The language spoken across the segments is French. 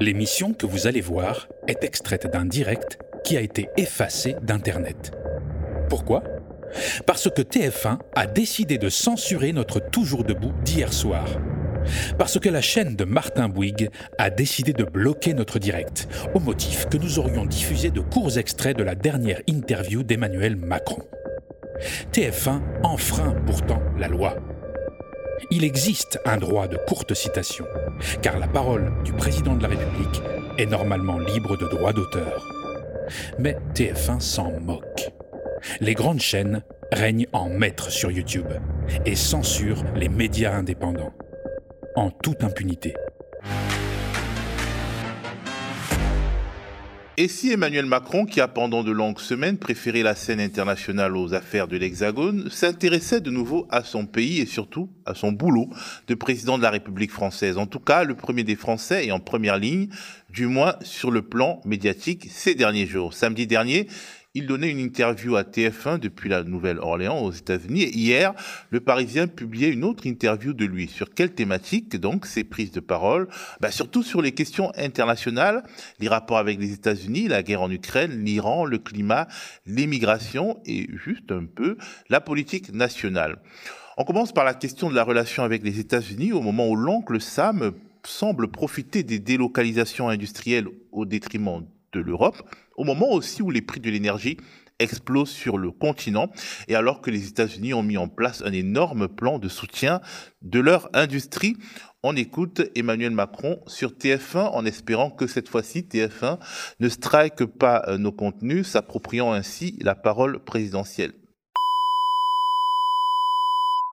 L'émission que vous allez voir est extraite d'un direct qui a été effacé d'Internet. Pourquoi? Parce que TF1 a décidé de censurer notre Toujours debout d'hier soir. Parce que la chaîne de Martin Bouygues a décidé de bloquer notre direct, au motif que nous aurions diffusé de courts extraits de la dernière interview d'Emmanuel Macron. TF1 enfreint pourtant la loi. Il existe un droit de courte citation, car la parole du président de la République est normalement libre de droit d'auteur. Mais TF1 s'en moque. Les grandes chaînes règnent en maître sur YouTube et censurent les médias indépendants, en toute impunité. Et si Emmanuel Macron, qui a pendant de longues semaines préféré la scène internationale aux affaires de l'Hexagone, s'intéressait de nouveau à son pays et surtout à son boulot de président de la République française En tout cas, le premier des Français et en première ligne, du moins sur le plan médiatique ces derniers jours. Samedi dernier, il donnait une interview à TF1 depuis la Nouvelle-Orléans aux États-Unis. Hier, le Parisien publiait une autre interview de lui. Sur quelle thématique, donc, ses prises de parole? Bah, Surtout sur les questions internationales, les rapports avec les États-Unis, la guerre en Ukraine, l'Iran, le climat, l'immigration et juste un peu la politique nationale. On commence par la question de la relation avec les États-Unis au moment où l'oncle Sam semble profiter des délocalisations industrielles au détriment de l'Europe, au moment aussi où les prix de l'énergie explosent sur le continent et alors que les États-Unis ont mis en place un énorme plan de soutien de leur industrie. On écoute Emmanuel Macron sur TF1 en espérant que cette fois-ci TF1 ne strike pas nos contenus, s'appropriant ainsi la parole présidentielle.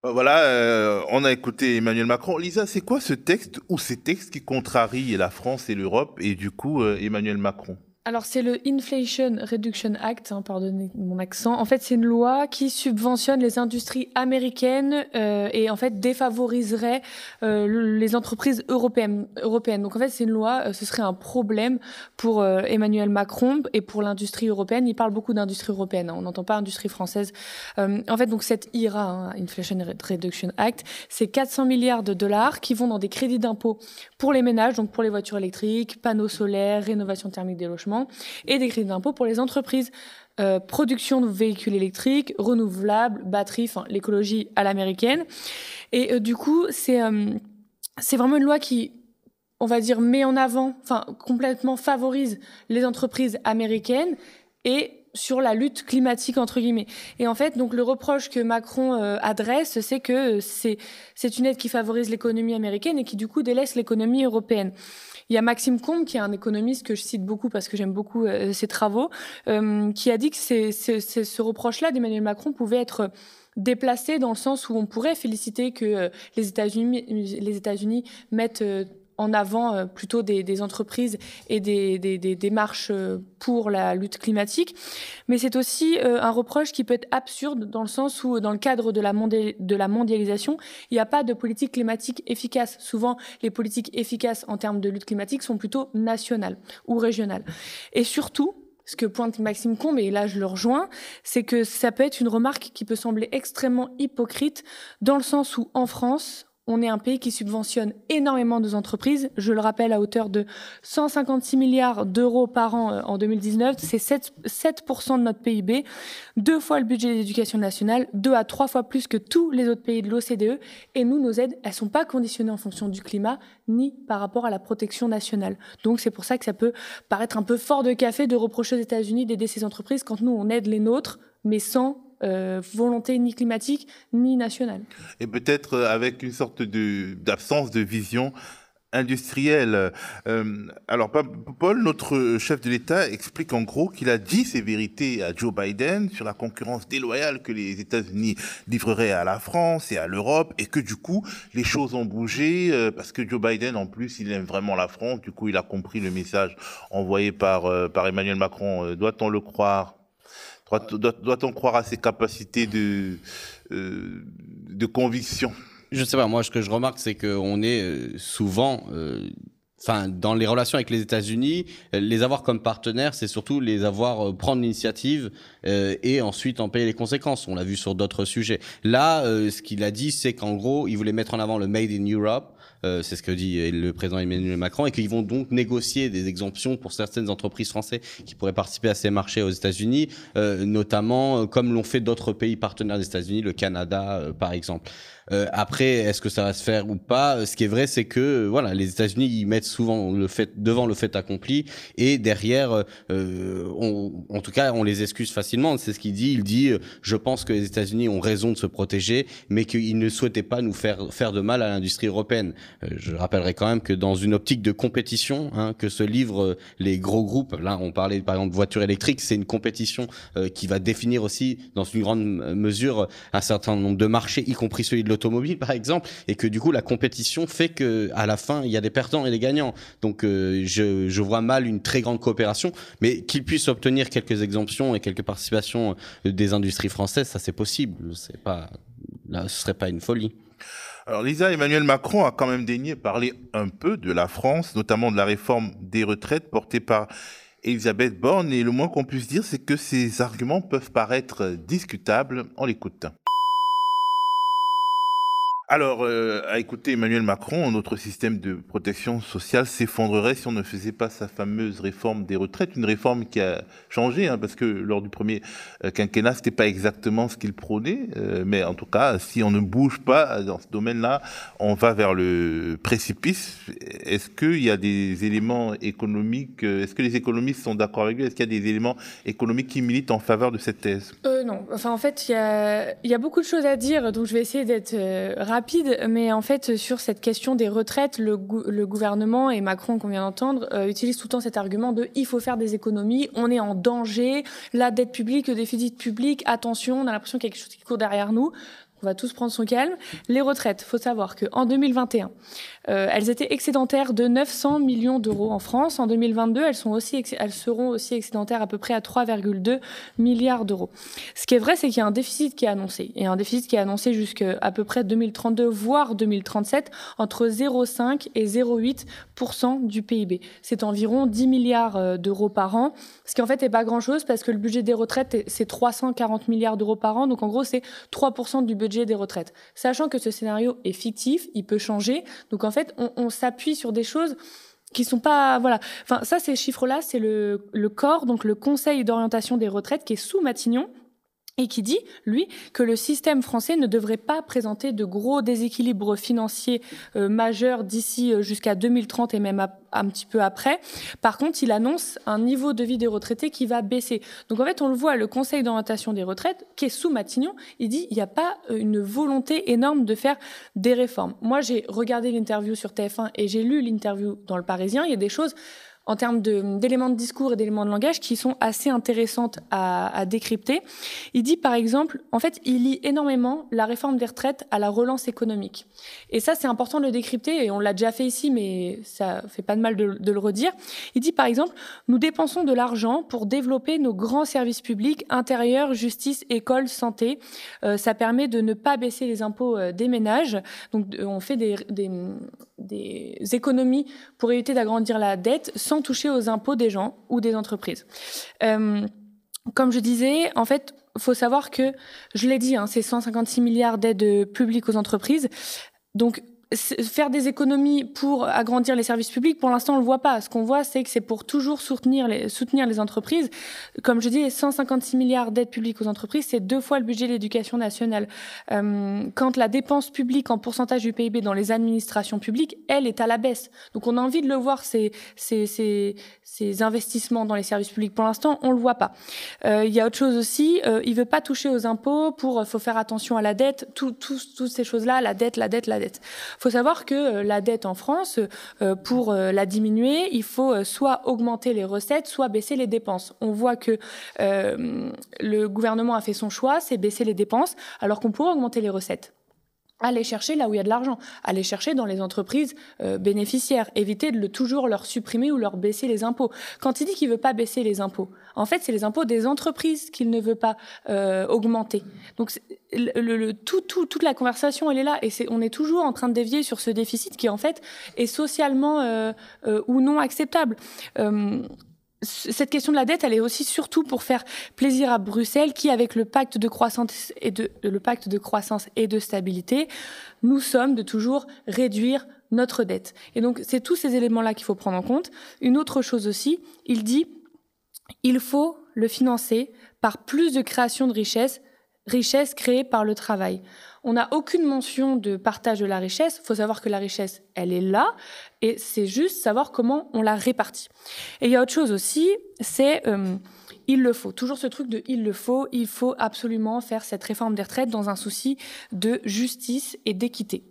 Euh, voilà, euh, on a écouté Emmanuel Macron. Lisa, c'est quoi ce texte ou ces textes qui contrarient la France et l'Europe et du coup Emmanuel Macron? Alors c'est le Inflation Reduction Act, hein, pardonnez mon accent. En fait, c'est une loi qui subventionne les industries américaines euh, et en fait défavoriserait euh, les entreprises européennes. européennes. Donc en fait, c'est une loi, euh, ce serait un problème pour Emmanuel Macron et pour l'industrie européenne. Il parle beaucoup d'industrie européenne, hein, on n'entend pas industrie française. En fait, donc cette IRA, hein, Inflation Reduction Act, c'est 400 milliards de dollars qui vont dans des crédits d'impôt pour les ménages, donc pour les voitures électriques, panneaux solaires, rénovation thermique des logements et des crédits d'impôt pour les entreprises. Euh, production de véhicules électriques, renouvelables, batteries, enfin l'écologie à l'américaine. Et euh, du coup, c'est euh, c'est vraiment une loi qui, on va dire, met en avant, enfin complètement favorise les entreprises américaines et sur la lutte climatique entre guillemets. Et en fait, donc le reproche que Macron adresse, c'est que c'est c'est une aide qui favorise l'économie américaine et qui du coup délaisse l'économie européenne. Il y a Maxime Combe, qui est un économiste que je cite beaucoup parce que j'aime beaucoup euh, ses travaux, euh, qui a dit que c'est, ce reproche-là d'Emmanuel Macron pouvait être déplacé dans le sens où on pourrait féliciter que euh, les États-Unis, les États-Unis mettent en avant euh, plutôt des, entreprises et des, démarches euh, pour la lutte climatique. Mais c'est aussi euh, un reproche qui peut être absurde dans le sens où, dans le cadre de la, de la mondialisation, il n'y a pas de politique climatique efficace. Souvent, les politiques efficaces en termes de lutte climatique sont plutôt nationales ou régionales. Et surtout, ce que pointe Maxime Combe, et là je le rejoins, c'est que ça peut être une remarque qui peut sembler extrêmement hypocrite dans le sens où en France, on est un pays qui subventionne énormément nos entreprises. Je le rappelle, à hauteur de 156 milliards d'euros par an euh, en 2019. C'est 7%, 7 de notre PIB, deux fois le budget d'éducation nationale, deux à trois fois plus que tous les autres pays de l'OCDE. Et nous, nos aides, elles sont pas conditionnées en fonction du climat ni par rapport à la protection nationale. Donc c'est pour ça que ça peut paraître un peu fort de café de reprocher aux États-Unis d'aider ces entreprises quand nous, on aide les nôtres, mais sans euh, volonté ni climatique ni nationale. Et peut-être euh, avec une sorte d'absence de, vision industrielle. Euh, alors, Paul, notre chef de l'État, explique en gros qu'il a dit ces vérités à Joe Biden sur la concurrence déloyale que les États-Unis livreraient à la France et à l'Europe, et que du coup, les choses ont bougé, parce que Joe Biden, en plus, il aime vraiment la France, du coup, il a compris le message envoyé par, par Emmanuel Macron. Doit-on le croire doit-on croire à ses capacités de, euh, de conviction? Je ne sais pas. Moi, ce que je remarque, c'est qu'on est euh, souvent. Euh, enfin, dans les relations avec les États-Unis, les avoir comme partenaires, c'est surtout les avoir prendre l'initiative et ensuite en payer les conséquences. On l'a vu sur d'autres sujets. Là, ce qu'il a dit, c'est qu'en gros, il voulait mettre en avant le Made in Europe Euh, c'est ce que dit le président Emmanuel Macron, et qu'ils vont donc négocier des exemptions pour certaines entreprises françaises qui pourraient participer à ces marchés aux États-Unis, euh, notamment euh, comme l'ont fait d'autres pays partenaires des États-Unis, le Canada par exemple. Euh, après, est-ce que ça va se faire ou pas? Ce qui est vrai, c'est que voilà, les États-Unis ils mettent souvent le fait devant le fait accompli et derrière, euh, on, en tout cas, on les excuse facilement. C'est ce qu'il dit. Il dit, euh, je pense que les États-Unis ont raison de se protéger, mais qu'ils ne souhaitaient pas nous faire faire de mal à l'industrie européenne. Euh, je rappellerai quand même que dans une optique de compétition, hein, que se livrent les gros groupes. Là, on parlait par exemple de voitures électriques. C'est une compétition qui va définir aussi, dans une grande mesure, un certain nombre de marchés, y compris celui de automobile par exemple et que du coup la compétition fait que à la fin il y a des perdants et des gagnants donc euh, je, je, vois mal une très grande coopération mais qu'ils puissent obtenir quelques exemptions et quelques participations euh, des industries françaises ça c'est possible c'est pas là ce serait pas une folie alors Lisa, Emmanuel Macron a quand même daigné parler un peu de la France, notamment de la réforme des retraites portée par Elisabeth Borne, et le moins qu'on puisse dire, c'est que ces arguments peuvent paraître discutables. On l'écoute. Alors, euh, à écouter Emmanuel Macron, notre système de protection sociale s'effondrerait si on ne faisait pas sa fameuse réforme des retraites, une réforme qui a changé, hein, parce que lors du premier euh, quinquennat, c'était pas exactement ce qu'il prônait, euh, mais en tout cas, si on ne bouge pas dans ce domaine-là, on va vers le précipice. Est-ce qu'il y a des éléments économiques, euh, est-ce que les économistes sont d'accord avec lui? Est-ce qu'il y a des éléments économiques qui militent en faveur de cette thèse? Non, enfin en fait, il y a, y a, beaucoup de choses à dire, donc je vais essayer d'être rapide, mais en fait, sur cette question des retraites, le, le gouvernement et Macron, qu'on vient d'entendre, euh, utilisent tout le temps cet argument de il faut faire des économies, on est en danger, la dette publique, le déficit public, attention, on a l'impression qu'il y a quelque chose qui court derrière nous. On va tous prendre son calme. Les retraites, faut savoir qu'en 2021, euh, elles étaient excédentaires de 900 millions d'euros en France. En 2022, elles, seront aussi excédentaires à peu près à 3,2 milliards d'euros. Ce qui est vrai, c'est qu'il y a un déficit qui est annoncé. Et un déficit qui est annoncé jusqu'à peu près 2032, voire 2037, entre 0,5 et 0,8% du PIB. C'est environ 10 milliards euh, d'euros par an, ce qui en fait n'est pas grand-chose parce que le budget des retraites, c'est 340 milliards d'euros par an. Donc en gros, c'est 3% du budget des retraites. Sachant que ce scénario est fictif, il peut changer. Donc en fait, on, s'appuie sur des choses qui sont pas voilà enfin ça ces chiffres là c'est le, le corps donc le conseil d'orientation des retraites qui est sous Matignon et qui dit, lui, que le système français ne devrait pas présenter de gros déséquilibres financiers euh, majeurs d'ici euh, jusqu'à 2030 et même un petit peu après. Par contre, il annonce un niveau de vie des retraités qui va baisser. Donc en fait, on le voit, le Conseil d'orientation des retraites, qui est sous Matignon, il dit il n'y a pas euh, une volonté énorme de faire des réformes. Moi, j'ai regardé l'interview sur TF1 et j'ai lu l'interview dans Le Parisien. Il y a des choses en termes d'éléments de, discours et d'éléments de langage qui sont assez intéressantes à, à, décrypter. Il dit par exemple, en fait, il lie énormément la réforme des retraites à la relance économique. Et ça, c'est important de le décrypter, et on l'a déjà fait ici, mais ça fait pas de mal de, de le redire. Il dit par exemple, nous dépensons de l'argent pour développer nos grands services publics, intérieur, justice, école, santé. Euh, ça permet de ne pas baisser les impôts euh, des ménages. Donc on fait des, des, des économies pour éviter d'agrandir la dette sans toucher aux impôts des gens ou des entreprises. Euh, comme je disais, en fait, faut savoir que, je l'ai dit, hein, c'est 156 milliards d'aides publiques aux entreprises. Donc, faire des économies pour agrandir les services publics, pour l'instant, on le voit pas. Ce qu'on voit, c'est que c'est pour toujours soutenir les, soutenir les entreprises. Comme je dis, 156 milliards d'aides publiques aux entreprises, c'est deux fois le budget de l'éducation nationale. Euh, quand la dépense publique en pourcentage du PIB dans les administrations publiques, elle est à la baisse. Donc, on a envie de le voir, ces, ces, ces, ces investissements dans les services publics. Pour l'instant, on le voit pas. Euh, il y a autre chose aussi, euh, il veut pas toucher aux impôts pour, faut faire attention à la dette, toutes ces choses-là, la dette, la dette, la dette savoir que euh, la dette en France, euh, pour euh, la diminuer, il faut soit augmenter les recettes, soit baisser les dépenses. On voit que le gouvernement a fait son choix, c'est baisser les dépenses, alors qu'on pourrait augmenter les recettes aller chercher là où il y a de l'argent, aller chercher dans les entreprises euh, bénéficiaires, éviter de le, toujours leur supprimer ou leur baisser les impôts. Quand il dit qu'il veut pas baisser les impôts, en fait, c'est les impôts des entreprises qu'il ne veut pas euh, augmenter. Donc, toute la conversation, elle est là, et on est toujours en train de dévier sur ce déficit qui, en fait, est socialement euh ou non acceptable. Euh, cette question de la dette, elle est aussi surtout pour faire plaisir à Bruxelles, qui, avec le pacte de croissance et de, le pacte de croissance et de stabilité, nous sommes de toujours réduire notre dette. Et donc, c'est tous ces éléments-là qu'il faut prendre en compte. Une autre chose aussi, il dit, il faut le financer par plus de création de richesses, richesses créées par le travail. On n'a aucune mention de partage de la richesse. Il faut savoir que la richesse, elle est là, et c'est juste savoir comment on la répartit. Et il y a autre chose aussi, c'est euh, il le faut. Toujours ce truc de il le faut. Il faut absolument faire cette réforme des retraites dans un souci de justice et d'équité.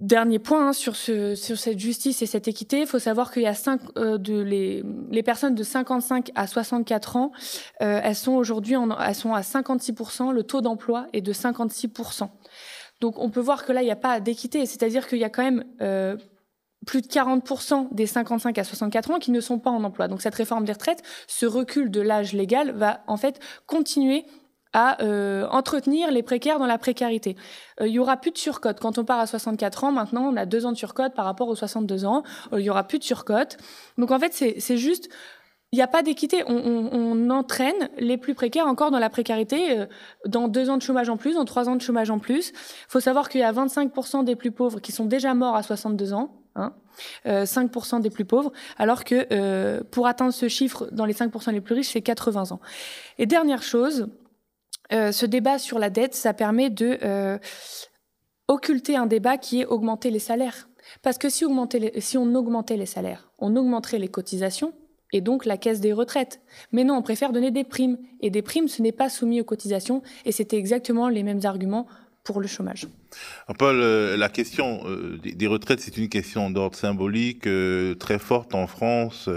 Dernier point hein, sur, ce, sur cette justice et cette équité, il faut savoir qu'il y a cinq, euh, de les, les, personnes de 55 à 64 ans, euh, elles sont aujourd'hui elles sont à 56%, le taux d'emploi est de 56%. Donc on peut voir que là, il n'y a pas d'équité, c'est-à-dire qu'il y a quand même euh, plus de 40% des 55 à 64 ans qui ne sont pas en emploi. Donc cette réforme des retraites, ce recul de l'âge légal va en fait continuer à euh, entretenir les précaires dans la précarité. Euh, il y aura plus de surcote. Quand on part à 64 ans, maintenant, on a deux ans de surcote par rapport aux 62 ans. Euh, il y aura plus de surcote. Donc en fait, c'est juste il n'y a pas d'équité. On, entraîne les plus précaires encore dans la précarité, dans deux ans de chômage en plus, dans trois ans de chômage en plus. Il faut savoir qu'il y a 25% des plus pauvres qui sont déjà morts à 62 ans. Hein, euh, 5% des plus pauvres, alors que pour atteindre ce chiffre dans les 5% les plus riches, c'est 80 ans. Et dernière chose, euh, ce débat sur la dette, ça permet de euh, occulter un débat qui est augmenter les salaires. Parce que si, on augmentait les salaires, on augmenterait les cotisations et donc la caisse des retraites. Mais non, on préfère donner des primes. Et des primes, ce n'est pas soumis aux cotisations. Et c'était exactement les mêmes arguments pour le chômage. Paul, euh, la question euh, des retraites, c'est une question d'ordre symbolique euh, très forte en France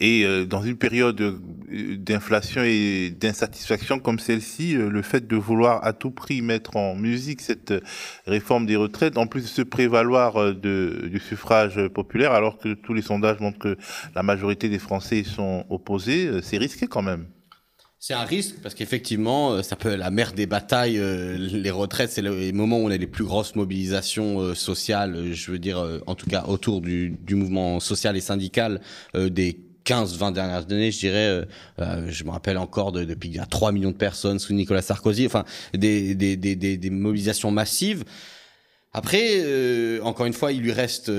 et dans une période d'inflation et d'insatisfaction comme celle-ci, le fait de vouloir à tout prix mettre en musique cette réforme des retraites, en plus de se prévaloir du suffrage populaire, alors que tous les sondages montrent que la majorité des Français sont opposés, c'est risqué quand même. C'est un risque parce qu'effectivement, euh, ça peut la mère des batailles. Euh, les retraites, c'est le moment où on a les plus grosses mobilisations euh, sociales. Je veux dire, en tout cas autour du, du mouvement social et syndical des 15-20 dernières années, je dirais, je me rappelle encore de, depuis il y a 3 millions de personnes sous Nicolas Sarkozy, enfin des, des, des, des, des mobilisations massives. Après, encore une fois, il lui reste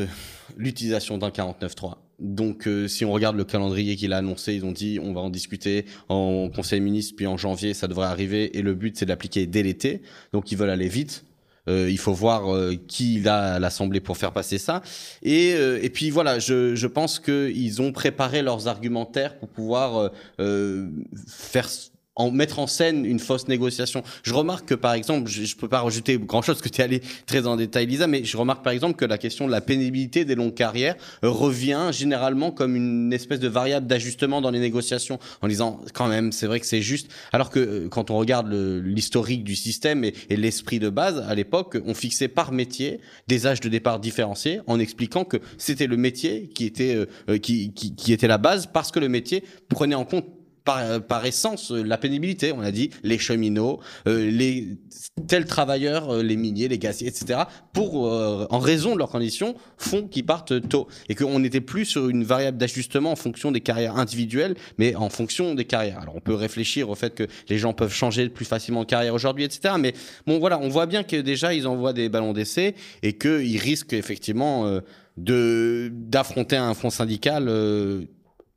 l'utilisation d'un 49.3 donc, euh, si on regarde le calendrier qu'il a annoncé, ils ont dit on va en discuter en Conseil ministre, puis en janvier, ça devrait arriver. Et le but, c'est d'appliquer dès l'été. Donc, ils veulent aller vite. Euh, il faut voir euh, qui il a à l'Assemblée pour faire passer ça. Et, et puis voilà, je, je pense qu'ils ont préparé leurs argumentaires pour pouvoir faire en mettre en scène une fausse négociation. Je remarque que par exemple, je, je peux pas rajouter grand chose que tu es allé très en détail Lisa, mais je remarque par exemple que la question de la pénibilité des longues carrières revient généralement comme une espèce de variable d'ajustement dans les négociations en disant quand même c'est vrai que c'est juste alors que euh, quand on regarde l'historique du système et, et l'esprit de base à l'époque, on fixait par métier des âges de départ différenciés en expliquant que c'était le métier qui était euh, euh, qui, qui, qui était la base parce que le métier prenait en compte par, par essence euh, la pénibilité. On a dit les cheminots, euh, les tels travailleurs, euh, les miniers, les gaziers, etc. Pour en raison de leurs conditions font qu'ils partent tôt et qu'on n'était plus sur une variable d'ajustement en fonction des carrières individuelles, mais en fonction des carrières. Alors on peut réfléchir au fait que les gens peuvent changer plus facilement de carrière aujourd'hui, etc. Mais bon voilà, on voit bien que déjà ils envoient des ballons d'essai et qu'ils risquent effectivement de d'affronter un front syndical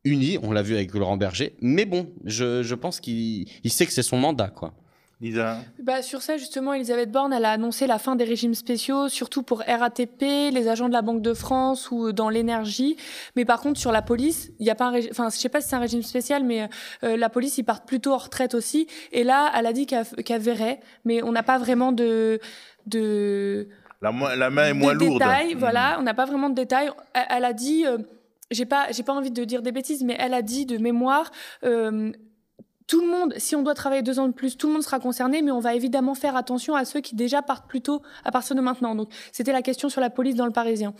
uni, on l'a vu avec Laurent Berger, mais bon, je, je pense qu'il sait que c'est son mandat, quoi. Lisa bah, Sur ça, justement, Elisabeth Borne, elle a annoncé la fin des régimes spéciaux, surtout pour RATP, les agents de la Banque de France ou dans l'énergie. Mais par contre, sur la police, il n'y a pas un régime, enfin, je sais pas si c'est un régime spécial, mais euh, la police, ils partent plutôt en retraite aussi. Et là, elle a dit qu'elle qu verrait, mais on n'a pas vraiment de... de la, la main est moins lourde. Détails, voilà, on n'a pas vraiment de détails. Elle, elle a dit... Euh, j'ai pas, j'ai pas envie de dire des bêtises, mais elle a dit de mémoire, euh, tout le monde, si on doit travailler deux ans de plus, tout le monde sera concerné, mais on va évidemment faire attention à ceux qui déjà partent plus tôt à partir de maintenant. Donc, c'était la question sur la police dans le Parisien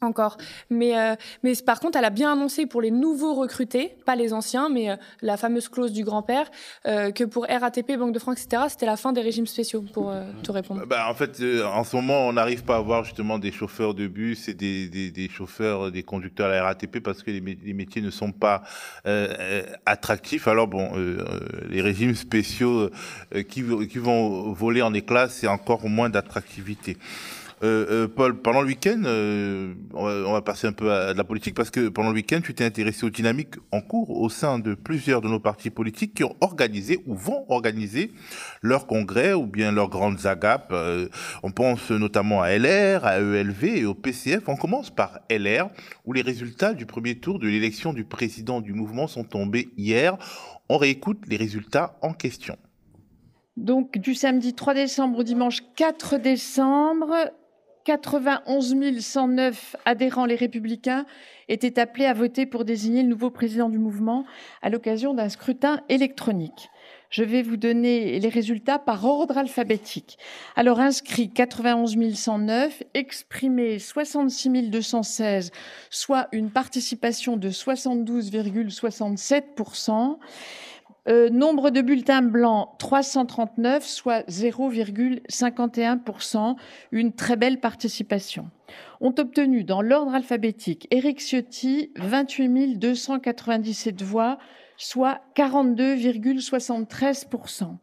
encore. Mais, euh, mais par contre, elle a bien annoncé pour les nouveaux recrutés, pas les anciens, mais euh, la fameuse clause du grand-père, euh, que pour RATP, Banque de France, etc., c'était la fin des régimes spéciaux, pour te répondre. Bah, en fait, en ce moment, on n'arrive pas à avoir justement des chauffeurs de bus et des, chauffeurs, des conducteurs à la RATP parce que les, les métiers ne sont pas attractifs. Alors bon, les régimes spéciaux qui, qui vont voler en éclats, c'est encore moins d'attractivité. Euh, euh, Paul, pendant le week-end, euh, on, va, passer un peu à, la politique parce que pendant le week-end, tu t'es intéressé aux dynamiques en cours au sein de plusieurs de nos partis politiques qui ont organisé ou vont organiser leur congrès ou bien leurs grandes agapes. on pense notamment à LR, à ELV et au PCF. On commence par LR où les résultats du premier tour de l'élection du président du mouvement sont tombés hier. On réécoute les résultats en question. Donc du samedi 3 décembre au dimanche 4 décembre, 91 109 adhérents les républicains étaient appelés à voter pour désigner le nouveau président du mouvement à l'occasion d'un scrutin électronique. Je vais vous donner les résultats par ordre alphabétique. Alors inscrit 91 109, exprimé 66 216, soit une participation de 72,67%. Euh, nombre de bulletins blancs 339, soit 0,51%, une très belle participation. Ont obtenu dans l'ordre alphabétique Éric Ciotti 28 297 voix, soit 42,73%.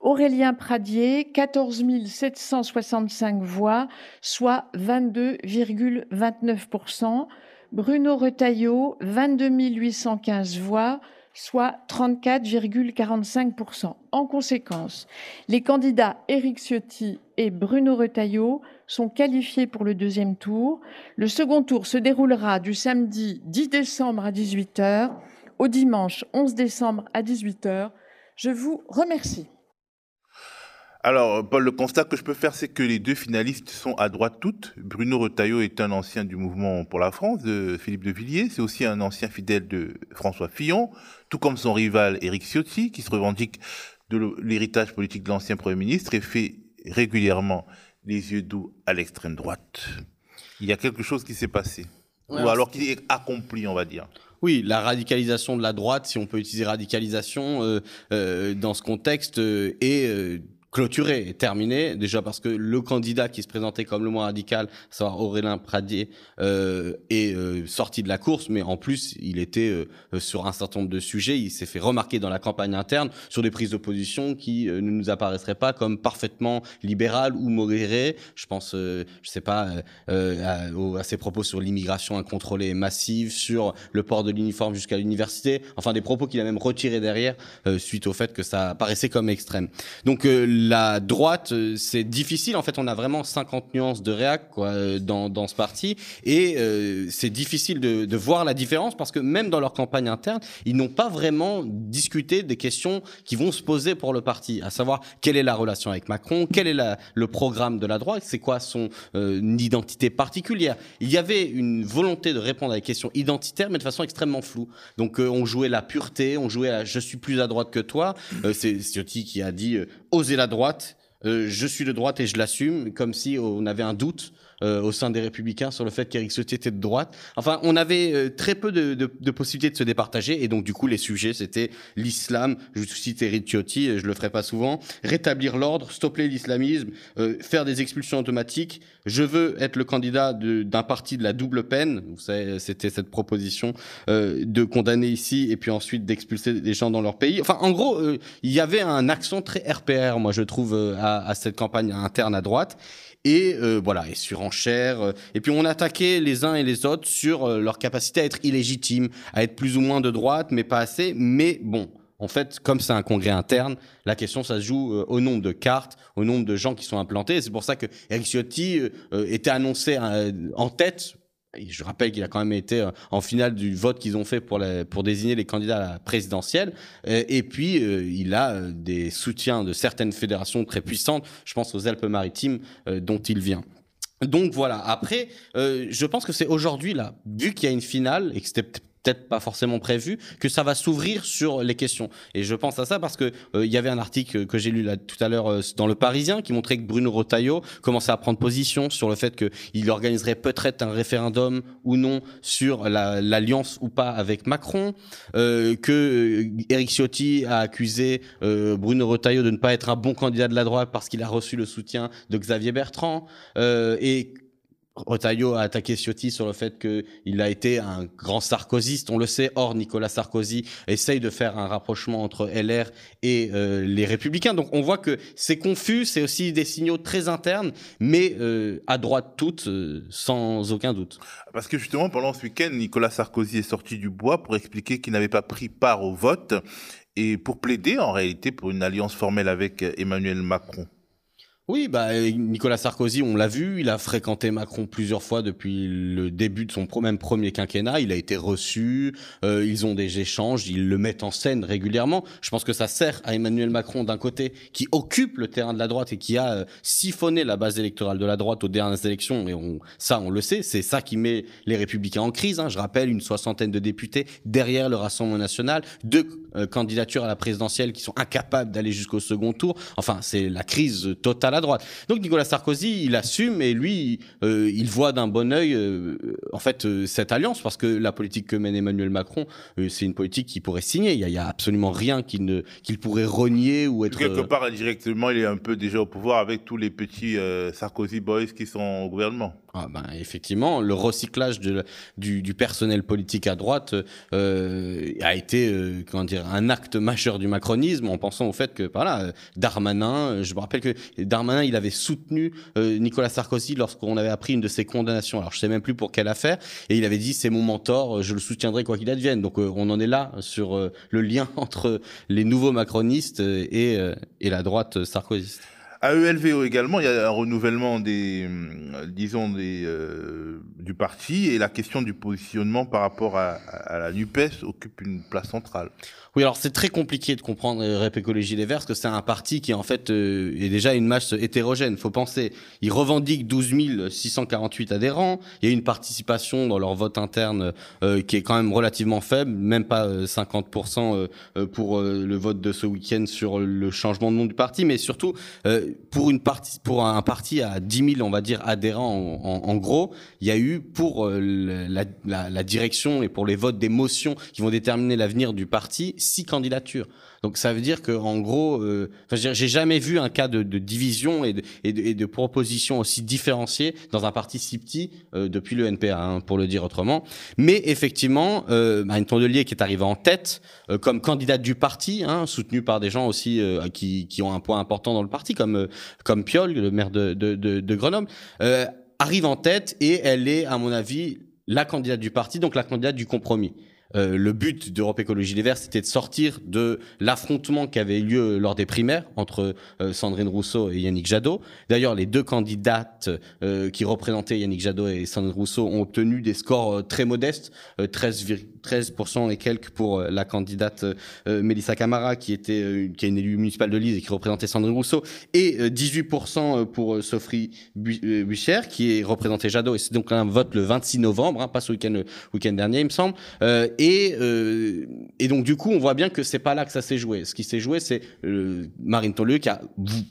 Aurélien Pradier, 14 765 voix, soit 22,29%. Bruno Retailleau, 22 815 voix, soit 34,45%. En conséquence, les candidats Éric Ciotti et Bruno Retailleau sont qualifiés pour le deuxième tour. Le second tour se déroulera du samedi 10 décembre à 18h au dimanche 11 décembre à 18h. Je vous remercie. Alors, Paul, le constat que je peux faire, c'est que les deux finalistes sont à droite toutes. Bruno Retailleau est un ancien du mouvement pour la France de Philippe de Villiers. C'est aussi un ancien fidèle de François Fillon, tout comme son rival Éric Ciotti, qui se revendique de l'héritage politique de l'ancien Premier ministre et fait régulièrement les yeux doux à l'extrême droite. Il y a quelque chose qui s'est passé. Ou alors qui est accompli, on va dire. Oui, la radicalisation de la droite, si on peut utiliser radicalisation euh, euh, dans ce contexte, euh, est clôturé terminé, déjà parce que le candidat qui se présentait comme le moins radical, à savoir Aurélien Pradier, euh, est euh, sorti de la course, mais en plus, il était euh, sur un certain nombre de sujets, il s'est fait remarquer dans la campagne interne sur des prises de position qui ne nous apparaisseraient pas comme parfaitement libérales ou modérées. Je pense, je sais pas, à, à, ses propos sur l'immigration incontrôlée et massive, sur le port de l'uniforme jusqu'à l'université, enfin des propos qu'il a même retirés derrière suite au fait que ça paraissait comme extrême. Donc la droite, euh, c'est difficile. En fait, on a vraiment 50 nuances de réac quoi, euh, dans, dans ce parti. Et euh, c'est difficile de, de, voir la différence parce que même dans leur campagne interne, ils n'ont pas vraiment discuté des questions qui vont se poser pour le parti, à savoir quelle est la relation avec Macron, quel est la, le programme de la droite, c'est quoi son identité particulière? Il y avait une volonté de répondre à des questions identitaires, mais de façon extrêmement floue. Donc on jouait la pureté, on jouait à je suis plus à droite que toi. c'est Ciotti qui a dit oser la droite. Euh, je suis de droite et je l'assume, comme si on avait un doute euh, au sein des Républicains sur le fait qu'Éric Ciotti était de droite. Enfin, on avait euh, très peu de, de, de, possibilités de se départager, et donc du coup, les sujets, c'était l'islam, je cite Éric Ciotti, je le ferai pas souvent, rétablir l'ordre, stopper l'islamisme, euh, faire des expulsions automatiques. Je veux être le candidat d'un parti de la double peine. Vous savez, c'était cette proposition de condamner ici et puis ensuite d'expulser des gens dans leur pays. Enfin, en gros, il y avait un accent très RPR, moi je trouve, à, à cette campagne interne à droite et euh, voilà et surenchère euh, et puis on attaquait les uns et les autres sur euh, leur capacité à être illégitimes à être plus ou moins de droite mais pas assez mais bon en fait, comme c'est un congrès interne, la question, ça se joue au nombre de cartes, au nombre de gens qui sont implantés. C'est pour ça que Eric Ciotti était annoncé en tête je rappelle qu'il a quand même été euh, en finale du vote qu'ils ont fait pour, pour désigner les candidats à la présidentielle. Euh, et puis, euh, il a des soutiens de certaines fédérations très puissantes. Je pense aux Alpes-Maritimes dont il vient. Donc voilà. Après, je pense que c'est aujourd'hui là, vu qu'il y a une finale et que c'était peut-être pas forcément prévu, que ça va s'ouvrir sur les questions. Et je pense à ça parce que euh, il y avait un article que j'ai lu là tout à l'heure euh, dans Le Parisien qui montrait que Bruno Retailleau commençait à prendre position sur le fait qu'il organiserait peut-être un référendum ou non sur l'alliance ou pas avec Macron, euh, que Eric Ciotti a accusé Bruno Retailleau de ne pas être un bon candidat de la droite parce qu'il a reçu le soutien de Xavier Bertrand et Retailleau a attaqué Ciotti sur le fait qu'il a été un grand sarkozyste, on le sait. Or, Nicolas Sarkozy essaye de faire un rapprochement entre LR et euh, les Républicains. Donc, on voit que c'est confus, c'est aussi des signaux très internes, mais euh, à droite toutes, euh, sans aucun doute. Parce que justement, pendant ce week-end, Nicolas Sarkozy est sorti du bois pour expliquer qu'il n'avait pas pris part au vote et pour plaider en réalité pour une alliance formelle avec Emmanuel Macron. Oui, bah Nicolas Sarkozy, on l'a vu, il a fréquenté Macron plusieurs fois depuis le début de son même premier quinquennat. Il a été reçu, euh, ils ont des échanges, ils le mettent en scène régulièrement. Je pense que ça sert à Emmanuel Macron d'un côté, qui occupe le terrain de la droite et qui a euh, siphonné la base électorale de la droite aux dernières élections. Et on, ça, on le sait, c'est ça qui met les Républicains en crise. Hein. Je rappelle une soixantaine de députés derrière le Rassemblement national, deux euh, candidatures à la présidentielle qui sont incapables d'aller jusqu'au second tour. Enfin, c'est la crise totale droite. Donc Nicolas Sarkozy, il assume et lui, euh, il voit d'un bon œil euh, en fait euh, cette alliance parce que la politique que mène Emmanuel Macron, c'est une politique qu'il pourrait signer. Il y a, absolument rien qu'il ne qu'il pourrait renier ou être quelque part indirectement, il est un peu déjà au pouvoir avec tous les petits Sarkozy boys qui sont au gouvernement. Ah ben, effectivement, le recyclage de, du, du, personnel politique à droite euh, a été euh, comment dire un acte majeur du macronisme en pensant au fait que voilà Darmanin, je me rappelle que Darmanin il avait soutenu euh, Nicolas Sarkozy lorsqu'on avait appris une de ses condamnations. Alors je sais même plus pour quelle affaire et il avait dit c'est mon mentor, je le soutiendrai quoi qu'il advienne. Donc euh, on en est là sur euh, le lien entre les nouveaux macronistes et, et la droite sarkozyste. À ELVO également, il y a un renouvellement des, euh, disons, des, euh, du parti et la question du positionnement par rapport à, à la NUPES occupe une place centrale. Oui, alors c'est très compliqué de comprendre euh, Rep Écologie Les Verts, parce que c'est un parti qui en fait euh, est déjà une masse hétérogène. Faut penser, ils revendiquent 12 648 adhérents. Il y a une participation dans leur vote interne euh, qui est quand même relativement faible, même pas 50% pour le vote de ce week-end sur le changement de nom du parti, mais surtout pour une partie, pour un parti à 10 000, on va dire adhérents en, gros, il y a eu pour la, la, la direction et pour les votes des motions qui vont déterminer l'avenir du parti six candidatures. Donc ça veut dire que en gros, euh, j'ai jamais vu un cas de, de division et de, et, de, et de, proposition aussi différenciée dans un parti si petit euh, depuis le NPA, hein, pour le dire autrement. Mais effectivement, euh, Marine Tondelier qui est arrivée en tête euh, comme candidate du parti, hein, soutenue par des gens aussi euh, qui, qui ont un poids important dans le parti, comme comme Piolle, le maire de, de, de Grenoble, arrive en tête et elle est, à mon avis, la candidate du parti, donc la candidate du compromis. Euh, le but d'Europe Écologie Les Verts, c'était de sortir de l'affrontement qui avait eu lieu lors des primaires entre euh, Sandrine Rousseau et Yannick Jadot. D'ailleurs, les deux candidates euh, qui représentaient Yannick Jadot et Sandrine Rousseau ont obtenu des scores très modestes, 13, 13% et quelques pour la candidate Mélissa Camara, qui était qui est une élue municipale de Lise et qui représentait Sandrine Rousseau, et 18% pour Sophie Bussière, qui est représentée Jadot. Et c'est donc un vote le 26 novembre, hein, pas ce week-end, week-end dernier, il me semble. Et, euh, et donc du coup, on voit bien que c'est pas là que ça s'est joué. Ce qui s'est joué, c'est euh, Marine Tolieu qui a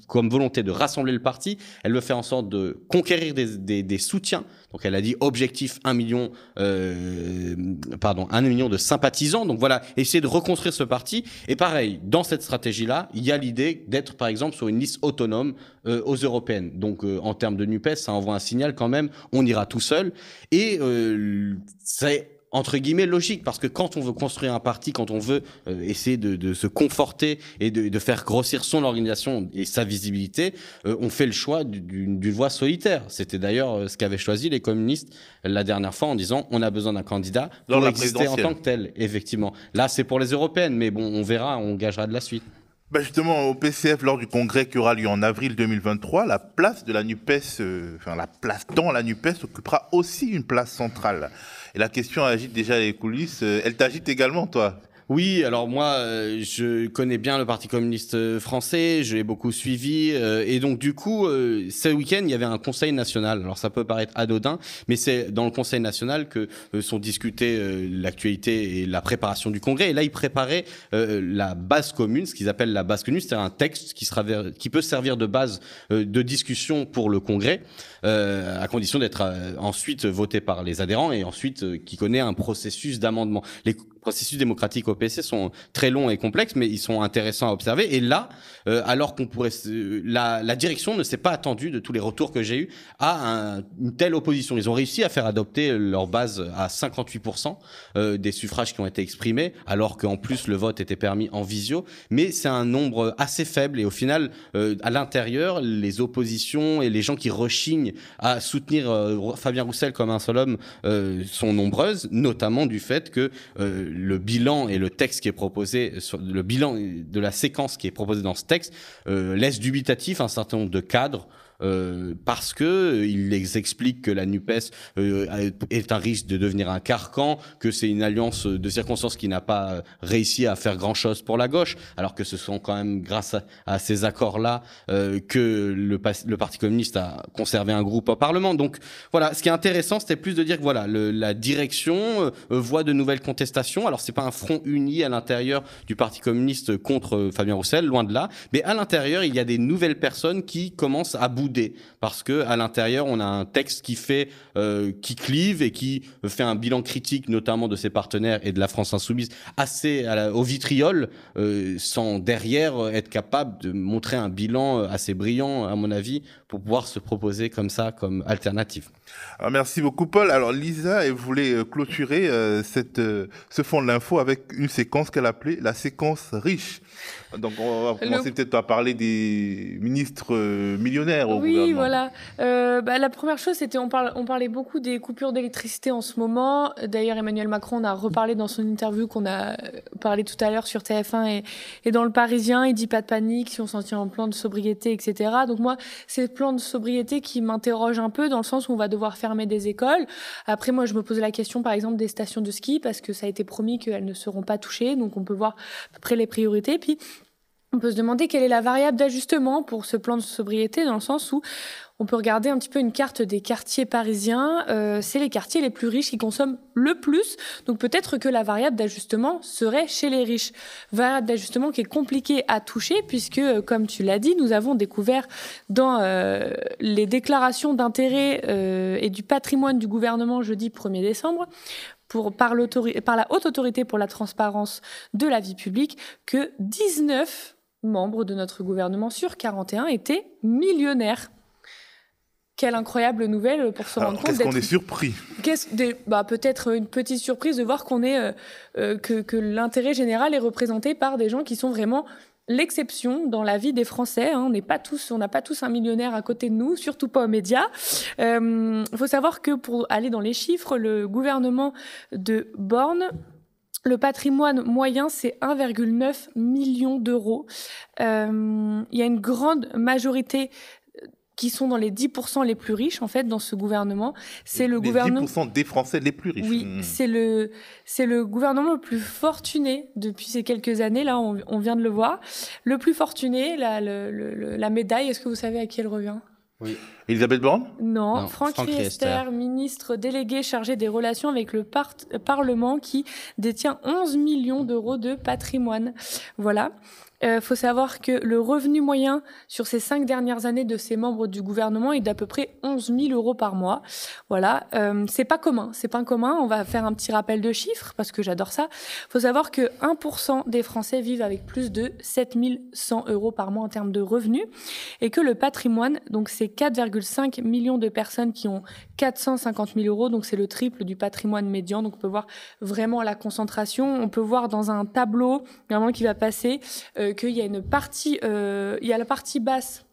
comme volonté de rassembler le parti. Elle veut faire en sorte de conquérir des, des, des soutiens. Donc elle a dit objectif 1 million, euh, pardon, 1 million de sympathisants. Donc voilà, essayer de reconstruire ce parti. Et pareil, dans cette stratégie-là, il y a l'idée d'être par exemple sur une liste autonome euh, aux européennes. Donc euh, en termes de Nupes, ça envoie un signal quand même. On ira tout seul. Et euh, c'est entre guillemets logique parce que quand on veut construire un parti, quand on veut euh, essayer de, de, se conforter et de, de, faire grossir son organisation et sa visibilité, euh, on fait le choix d'une voie solitaire. C'était d'ailleurs euh, ce qu'avaient choisi les communistes la dernière fois en disant on a besoin d'un candidat pour exister en tant que tel. Effectivement, là c'est pour les européennes, mais bon, on verra, on gagera de la suite. Bah justement, au PCF, lors du congrès qui aura lieu en avril 2023, la place de la NUPES, enfin la place dans la NUPES occupera aussi une place centrale. La question agite déjà les coulisses. Euh, elle t'agite également, toi oui, alors moi, euh, je connais bien le Parti communiste euh, français, je l'ai beaucoup suivi, euh, et donc du coup, ce week-end, il y avait un Conseil national. Alors ça peut paraître anodin, mais c'est dans le Conseil national que sont discutées l'actualité et la préparation du Congrès. Et là, ils préparaient la base commune, ce qu'ils appellent la base commune, c'est un texte qui sera qui peut servir de base de discussion pour le Congrès, à condition d'être ensuite voté par les adhérents et ensuite qui connaît un processus d'amendement. Processus démocratiques au PC sont très longs et complexes, mais ils sont intéressants à observer. Et là, euh, alors qu'on pourrait, la, la, direction ne s'est pas attendue de tous les retours que j'ai eus à une telle opposition. Ils ont réussi à faire adopter leur base à 58% euh, des suffrages qui ont été exprimés, alors qu'en plus le vote était permis en visio. Mais c'est un nombre assez faible et au final, euh, à l'intérieur, les oppositions et les gens qui rechignent à soutenir Fabien Roussel comme un seul homme sont nombreuses, notamment du fait que le bilan et le texte qui est proposé, le bilan de la séquence qui est proposée dans ce texte, euh, laisse dubitatif un certain nombre de cadres euh, parce que euh, il les explique que la Nupes euh, est un risque de devenir un carcan, que c'est une alliance de circonstances qui n'a pas réussi à faire grand chose pour la gauche, alors que ce sont quand même grâce à, ces accords-là que le, le, Parti communiste a conservé un groupe au Parlement. Donc voilà, ce qui est intéressant, c'était plus de dire que voilà, le, la direction voit de nouvelles contestations. Alors c'est pas un front uni à l'intérieur du Parti communiste contre Fabien Roussel, loin de là, mais à l'intérieur il y a des nouvelles personnes qui commencent à bouger parce que à l'intérieur on a un texte qui fait euh, qui clive et qui fait un bilan critique notamment de ses partenaires et de la France insoumise assez au vitriol euh, sans derrière être capable de montrer un bilan assez brillant à mon avis pour pouvoir se proposer comme ça comme alternative. Alors merci beaucoup Paul. Alors Lisa elle voulait euh, clôturer cette ce fond de l'info avec une séquence qu'elle appelait la séquence riche. Donc on va commencer peut-être par parler des ministres millionnaires oui, voilà. Euh, bah, la première chose, c'était on, parle, on parlait beaucoup des coupures d'électricité en ce moment. D'ailleurs, Emmanuel Macron a reparlé dans son interview qu'on a parlé tout à l'heure sur TF1 et, et, dans le Parisien. Il dit pas de panique si on s'en tient en plan de sobriété, etc. Donc moi, c'est le plan de sobriété qui m'interroge un peu dans le sens où on va devoir fermer des écoles. Après, moi, je me pose la question, par exemple, des stations de ski parce que ça a été promis qu'elles ne seront pas touchées. Donc on peut voir à peu près les priorités. Puis on peut se demander quelle est la variable d'ajustement pour ce plan de sobriété, dans le sens où on peut regarder un petit peu une carte des quartiers parisiens. Euh, c'est les quartiers les plus riches qui consomment le plus. Donc peut-être que la variable d'ajustement serait chez les riches. Variable d'ajustement qui est compliquée à toucher puisque, euh, comme tu l'as dit, nous avons découvert dans euh, les déclarations d'intérêt et du patrimoine du gouvernement jeudi 1er décembre par, par la Haute Autorité pour la transparence de la vie publique que 19 membres de notre gouvernement sur 41 étaient millionnaires. Quelle incroyable nouvelle pour se rendre compte. Qu'est-ce qu'on est surpris bah, Peut-être une petite surprise de voir qu'on est euh, euh, que, que l'intérêt général est représenté par des gens qui sont vraiment l'exception dans la vie des Français. Hein. On n'est pas tous, on n'a pas tous un millionnaire à côté de nous, surtout pas aux médias. Il euh, faut savoir que pour aller dans les chiffres, le gouvernement de Borne le patrimoine moyen, c'est 1,9 million d'euros. Euh, il y a une grande majorité qui sont dans les 10% les plus riches, en fait, dans ce gouvernement. C'est le gouvernement... 10% des Français les plus riches. Oui, mmh. c'est le, c'est le gouvernement le plus fortuné depuis ces quelques années. Là, on, vient de le voir. Le plus fortuné, la, la médaille, est-ce que vous savez à qui elle revient? Oui. Elisabeth Borne? Non, Franck, Riester, ministre délégué chargé des relations avec le Parlement qui détient 11 millions d'euros de patrimoine. Voilà. Il euh, faut savoir que le revenu moyen sur ces cinq dernières années de ces membres du gouvernement est d'à peu près 11 000 euros par mois. Voilà, euh, c'est pas commun, c'est pas commun. On va faire un petit rappel de chiffres parce que j'adore ça. Il faut savoir que 1% des Français vivent avec plus de 7 100 euros par mois en termes de revenus et que le patrimoine, donc c'est 4,5 millions de personnes qui ont 450 000 euros, donc c'est le triple du patrimoine médian. Donc on peut voir vraiment la concentration. On peut voir dans un tableau, vraiment qui va passer. Euh, euh, qu'il y a une partie, euh, il y a la partie basse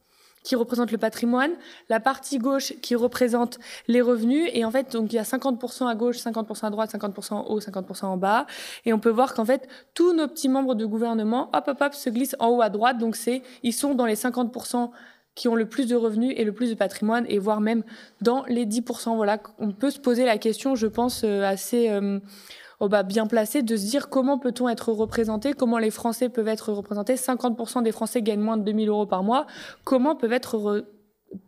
qui représente le patrimoine, la partie gauche qui représente les revenus, et en fait, donc il y a 50% à gauche, 50% à droite, 50% en haut, 50% en bas, et on peut voir qu'en fait, tous nos petits membres de gouvernement, hop, hop, hop, se glissent en haut à droite, donc c'est, ils sont dans les 50% qui ont le plus de revenus et le plus de patrimoine, et voire même dans les 10%. Voilà, on peut se poser la question, je pense, euh, assez oh bah, bien placé de se dire comment peut-on être représenté, comment les Français peuvent être représentés. 50% des Français gagnent moins de 2000 euros par mois. Comment peuvent être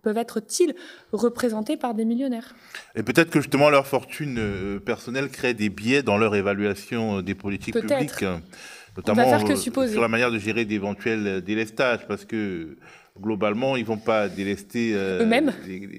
peuvent être-ils représentés par des millionnaires? Et peut-être que justement leur fortune euh, personnelle crée des biais dans leur évaluation euh, des politiques publiques, notamment que euh, sur la manière de gérer d'éventuels délestages, parce que globalement, ils vont pas délester euh, eux-mêmes.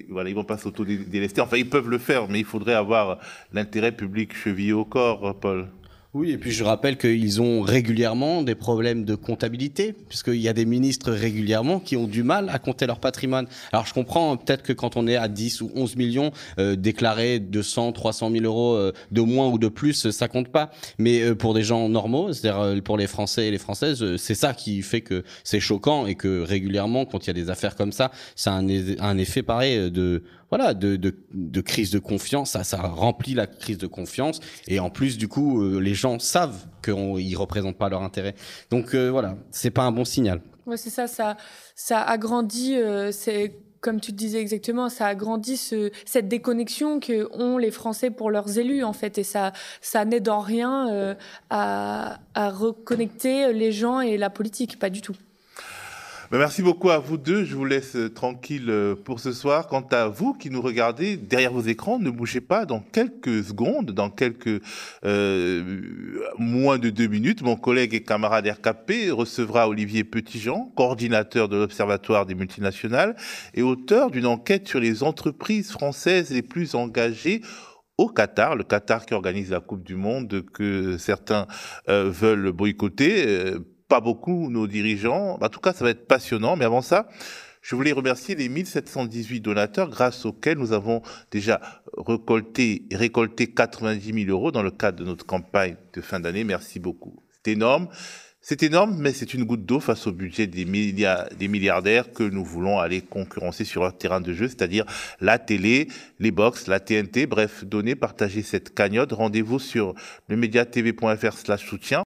Voilà, ils vont pas s'auto-délester. Enfin, ils peuvent le faire, mais il faudrait avoir l'intérêt public chevillé au corps, Paul. Oui, et puis je rappelle qu'ils ont régulièrement des problèmes de comptabilité, puisqu'il y a des ministres régulièrement qui ont du mal à compter leur patrimoine. Alors je comprends peut-être que quand on est à 10 ou 11 millions, euh, déclarer 200, 300 000 euros euh, de moins ou de plus, ça compte pas. Mais euh, pour des gens normaux, c'est-à-dire euh, pour les Français et les Françaises, c'est ça qui fait que c'est choquant et que régulièrement, quand il y a des affaires comme ça, ça a un effet pareil de voilà, de, crise de confiance. Ça, ça remplit la crise de confiance. Et en plus, du coup, euh, les gens savent qu'ils représentent pas leur intérêt. Donc euh, voilà, c'est pas un bon signal. Ouais, c'est ça, ça, ça agrandit. Euh, c'est comme tu disais exactement, ça agrandit ce, cette déconnexion que ont les Français pour leurs élus en fait, et ça, ça n'aide en rien euh, à, à reconnecter les gens et la politique, pas du tout. Ben, merci beaucoup à vous deux. Je vous laisse euh, tranquille euh, pour ce soir. Quant à vous qui nous regardez derrière vos écrans, ne bougez pas. Dans quelques secondes, dans quelques euh, moins de deux minutes, mon collègue et camarade RKP recevra Olivier Petitjean, coordinateur de l'Observatoire des multinationales et auteur d'une enquête sur les entreprises françaises les plus engagées au Qatar, le Qatar qui organise la Coupe du Monde que certains veulent boycotter. Pas beaucoup nos dirigeants. En tout cas, ça va être passionnant. Mais avant ça, je voulais remercier les 1718 donateurs grâce auxquels nous avons déjà récolté, récolté 90 000 euros dans le cadre de notre campagne de fin d'année. Merci beaucoup. C'est énorme. C'est énorme, mais c'est une goutte d'eau face au budget des, milliards, des milliardaires que nous voulons aller concurrencer sur leur terrain de jeu, c'est-à-dire la télé, les box, la TNT. Bref, donnez, partagez cette cagnotte. Rendez-vous sur le mediatv.fr slash soutien